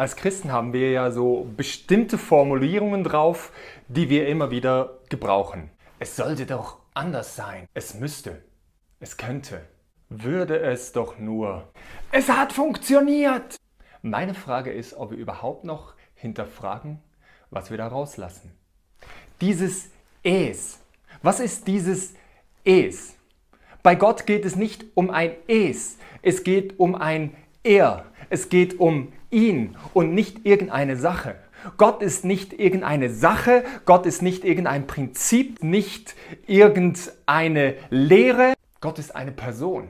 Als Christen haben wir ja so bestimmte Formulierungen drauf, die wir immer wieder gebrauchen. Es sollte doch anders sein. Es müsste. Es könnte. Würde es doch nur. Es hat funktioniert! Meine Frage ist, ob wir überhaupt noch hinterfragen, was wir da rauslassen. Dieses Es. Was ist dieses Es? Bei Gott geht es nicht um ein Es, es geht um ein Er. Es geht um ihn und nicht irgendeine Sache. Gott ist nicht irgendeine Sache, Gott ist nicht irgendein Prinzip, nicht irgendeine Lehre. Gott ist eine Person.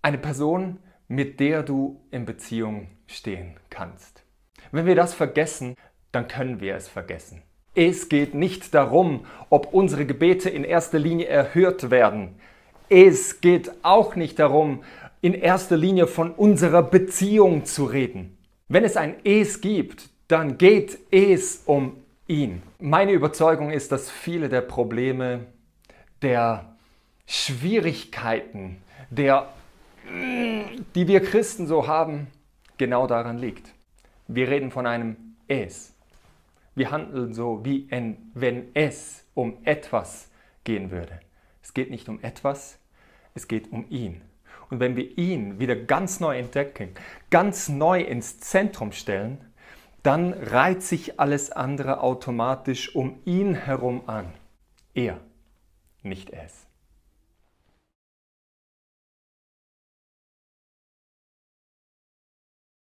Eine Person, mit der du in Beziehung stehen kannst. Wenn wir das vergessen, dann können wir es vergessen. Es geht nicht darum, ob unsere Gebete in erster Linie erhört werden. Es geht auch nicht darum, in erster Linie von unserer Beziehung zu reden. Wenn es ein Es gibt, dann geht es um ihn. Meine Überzeugung ist, dass viele der Probleme, der Schwierigkeiten, der, die wir Christen so haben, genau daran liegt. Wir reden von einem Es. Wir handeln so, wie wenn es um etwas gehen würde. Es geht nicht um etwas, es geht um ihn. Und wenn wir ihn wieder ganz neu entdecken, ganz neu ins Zentrum stellen, dann reiht sich alles andere automatisch um ihn herum an. Er, nicht es.